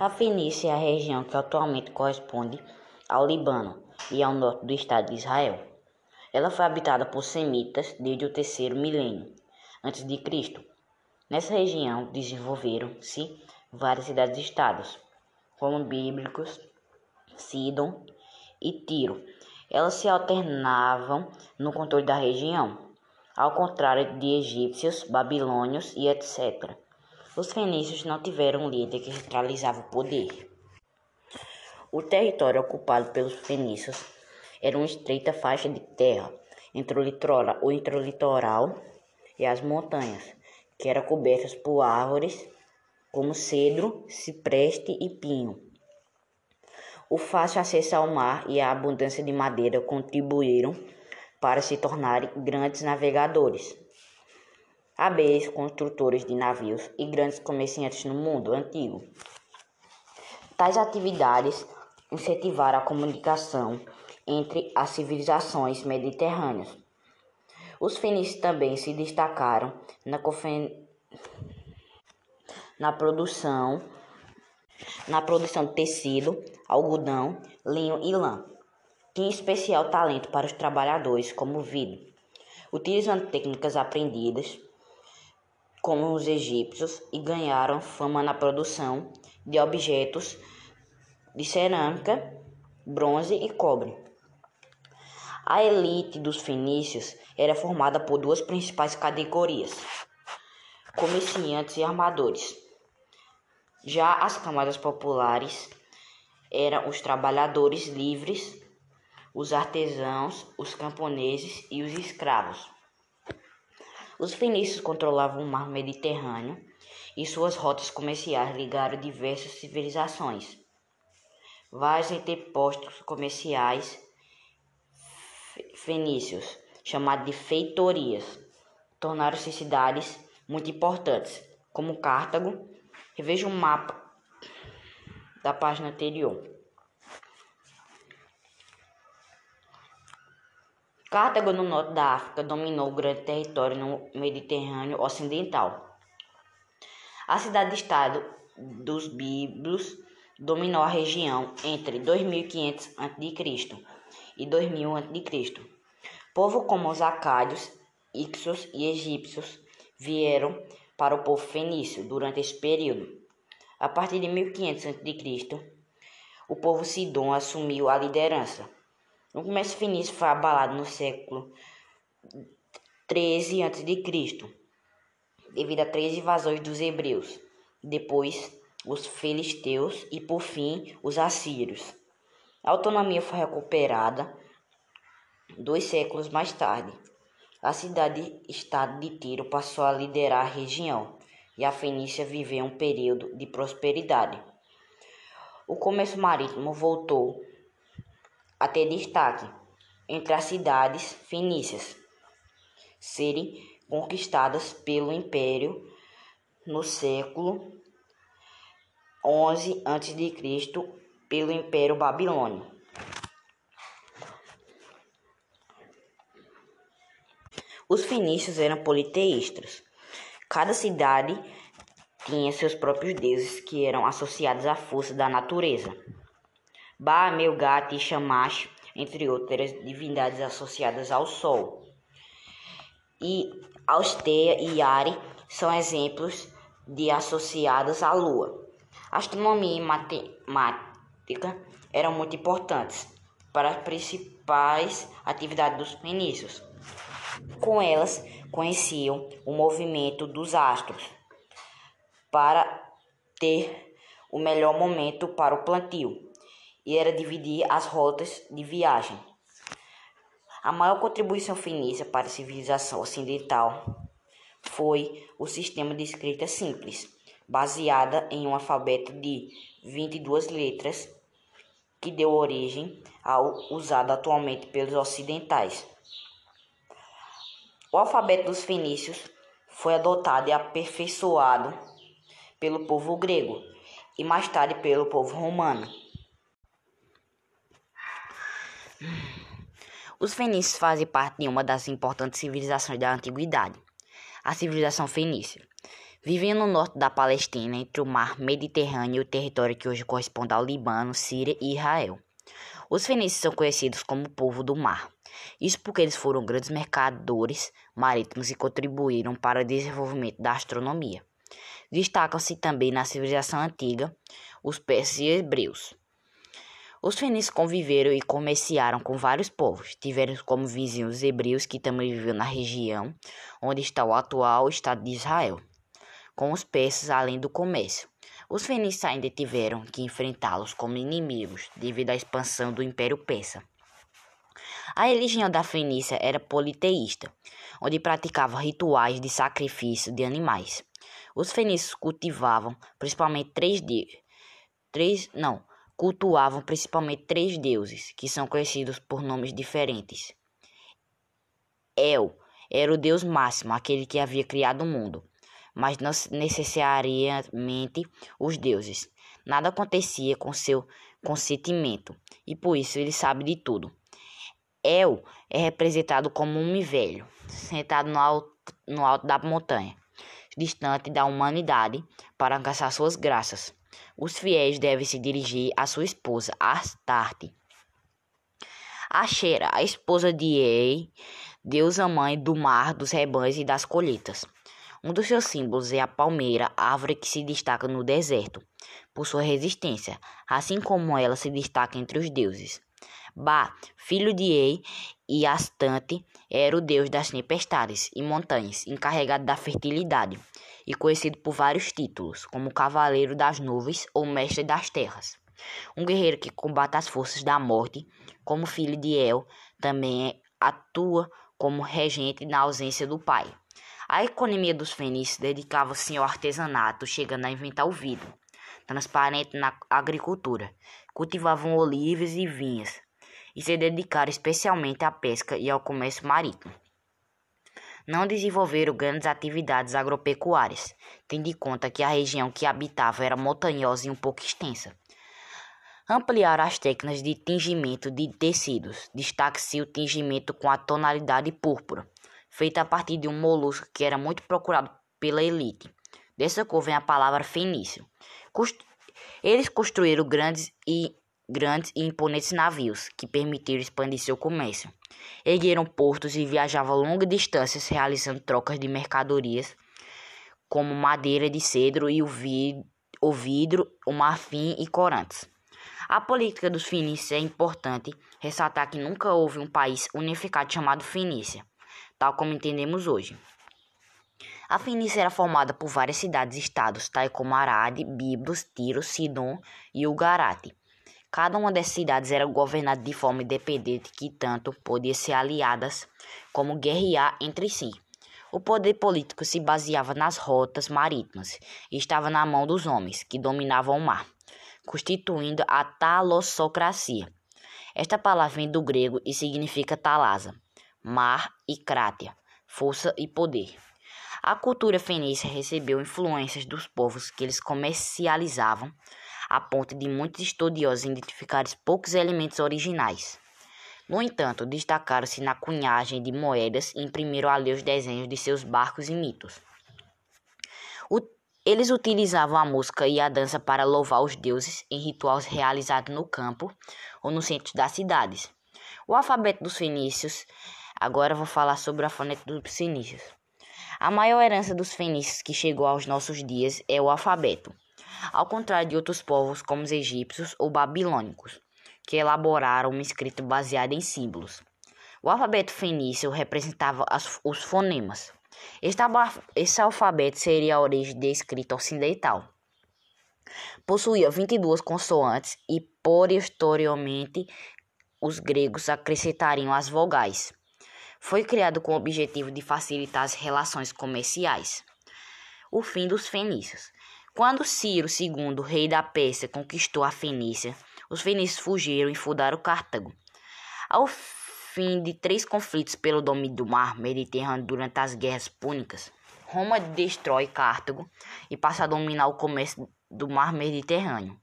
A Fenícia é a região que atualmente corresponde ao Líbano e ao norte do Estado de Israel. Ela foi habitada por semitas desde o terceiro milênio antes de Cristo. Nessa região desenvolveram-se várias cidades-estados, como bíblicos, Sidon e Tiro. Elas se alternavam no controle da região, ao contrário de egípcios, babilônios e etc. Os fenícios não tiveram um líder que centralizava o poder. O território ocupado pelos fenícios era uma estreita faixa de terra entre o litoral, entre o litoral e as montanhas, que eram cobertas por árvores como cedro, cipreste e pinho. O fácil acesso ao mar e a abundância de madeira contribuíram para se tornarem grandes navegadores, habéis construtores de navios e grandes comerciantes no mundo antigo. Tais atividades incentivaram a comunicação entre as civilizações mediterrâneas. Os fenícios também se destacaram na, na produção na produção de tecido, algodão, linho e lã. Tinha especial talento para os trabalhadores como o vidro, utilizando técnicas aprendidas como os egípcios e ganharam fama na produção de objetos de cerâmica, bronze e cobre. A elite dos fenícios era formada por duas principais categorias: comerciantes e armadores. Já as camadas populares eram os trabalhadores livres, os artesãos, os camponeses e os escravos. Os fenícios controlavam o mar Mediterrâneo e suas rotas comerciais ligaram diversas civilizações. Vários interpostos comerciais fenícios, chamados de feitorias, tornaram-se cidades muito importantes, como Cartago. Reveja o um mapa da página anterior. Cartago, no norte da África, dominou o grande território no Mediterrâneo Ocidental. A cidade-estado dos Bíblios dominou a região entre 2500 a.C. e 2000 a.C. Povo como os acádios, ixos e egípcios vieram para o povo fenício durante esse período. A partir de 1500 a.C., o povo Sidon assumiu a liderança. O comércio fenício foi abalado no século 13 a.C., devido a três invasões dos hebreus, depois os filisteus e, por fim, os assírios. A autonomia foi recuperada dois séculos mais tarde. A cidade-estado de Tiro passou a liderar a região e a Fenícia viveu um período de prosperidade. O comércio marítimo voltou a ter destaque entre as cidades fenícias serem conquistadas pelo Império no século 11 a.C. pelo Império Babilônio. Os fenícios eram politeístas. Cada cidade tinha seus próprios deuses que eram associados à força da natureza. Ba, Melgat e Shamash, entre outras divindades associadas ao Sol. E Austeia e Yari são exemplos de associados à Lua. Astronomia e matemática eram muito importantes para as principais atividades dos fenícios. Com elas, conheciam o movimento dos astros para ter o melhor momento para o plantio e era dividir as rotas de viagem. A maior contribuição fenícia para a civilização ocidental foi o sistema de escrita simples, baseada em um alfabeto de 22 letras que deu origem ao usado atualmente pelos ocidentais. O alfabeto dos fenícios foi adotado e aperfeiçoado pelo povo grego e mais tarde pelo povo romano. Os fenícios fazem parte de uma das importantes civilizações da antiguidade, a civilização fenícia. Viviam no norte da Palestina, entre o mar Mediterrâneo e o território que hoje corresponde ao Líbano, Síria e Israel. Os fenícios são conhecidos como o povo do mar. Isso porque eles foram grandes mercadores marítimos e contribuíram para o desenvolvimento da astronomia. Destacam-se também na civilização antiga os persas e hebreus. Os fenícios conviveram e comerciaram com vários povos. Tiveram como vizinhos os hebreus, que também viviam na região onde está o atual Estado de Israel, com os persas além do comércio. Os fenícios ainda tiveram que enfrentá-los como inimigos devido à expansão do Império Persa. A religião da Fenícia era politeísta, onde praticava rituais de sacrifício de animais. Os fenícios cultivavam principalmente três de... três não, cultuavam principalmente três deuses, que são conhecidos por nomes diferentes. El era o deus máximo, aquele que havia criado o mundo mas não necessariamente os deuses. Nada acontecia com seu consentimento, e por isso ele sabe de tudo. El é representado como um homem velho, sentado no alto, no alto da montanha, distante da humanidade, para alcançar suas graças. Os fiéis devem se dirigir à sua esposa, Astarte. Ashera, a esposa de Ei, deusa mãe do mar, dos rebanhos e das colheitas. Um dos seus símbolos é a palmeira, árvore que se destaca no deserto por sua resistência, assim como ela se destaca entre os deuses. Ba, filho de Ei e Astante, era o deus das tempestades e montanhas, encarregado da fertilidade, e conhecido por vários títulos, como Cavaleiro das Nuvens ou Mestre das Terras. Um guerreiro que combate as forças da morte, como filho de El, também atua como regente na ausência do pai. A economia dos fenícios dedicava-se ao artesanato, chegando a inventar o vidro, transparente na agricultura. Cultivavam olivas e vinhas, e se dedicaram especialmente à pesca e ao comércio marítimo. Não desenvolveram grandes atividades agropecuárias, tendo em conta que a região que habitavam era montanhosa e um pouco extensa. Ampliaram as técnicas de tingimento de tecidos. Destaque-se o tingimento com a tonalidade púrpura feita a partir de um molusco que era muito procurado pela elite. Dessa cor vem a palavra fenício. Eles construíram grandes e grandes e imponentes navios que permitiram expandir seu comércio. Ergueram portos e viajavam longas distâncias realizando trocas de mercadorias como madeira de cedro e o vidro, o, vidro, o marfim e corantes. A política dos fenícios é importante ressaltar que nunca houve um país unificado chamado Fenícia tal como entendemos hoje. A Fenícia era formada por várias cidades-estados, tais como Arade, Biblos, Tiro, Sidon e Ugarate. Cada uma dessas cidades era governada de forma independente que tanto podia ser aliadas como guerrear entre si. O poder político se baseava nas rotas marítimas e estava na mão dos homens, que dominavam o mar, constituindo a talossocracia. Esta palavra vem do grego e significa talasa, mar e crátea, força e poder. A cultura fenícia recebeu influências dos povos que eles comercializavam, a ponto de muitos estudiosos identificarem poucos elementos originais. No entanto, destacaram-se na cunhagem de moedas e imprimiram ali os desenhos de seus barcos e mitos. Eles utilizavam a música e a dança para louvar os deuses em rituais realizados no campo ou no centro das cidades. O alfabeto dos fenícios Agora vou falar sobre o alfabeto dos fenícios. A maior herança dos fenícios que chegou aos nossos dias é o alfabeto, ao contrário de outros povos como os egípcios ou babilônicos, que elaboraram um escrito baseado em símbolos. O alfabeto fenício representava as, os fonemas. Este, esse alfabeto seria a origem da escrita ocidental. Possuía 22 consoantes e, posteriormente, os gregos acrescentariam as vogais foi criado com o objetivo de facilitar as relações comerciais. O fim dos fenícios. Quando Ciro II, rei da Pérsia, conquistou a Fenícia, os fenícios fugiram e fundaram Cartago. Ao fim de três conflitos pelo domínio do mar Mediterrâneo durante as guerras púnicas, Roma destrói Cartago e passa a dominar o comércio do mar Mediterrâneo.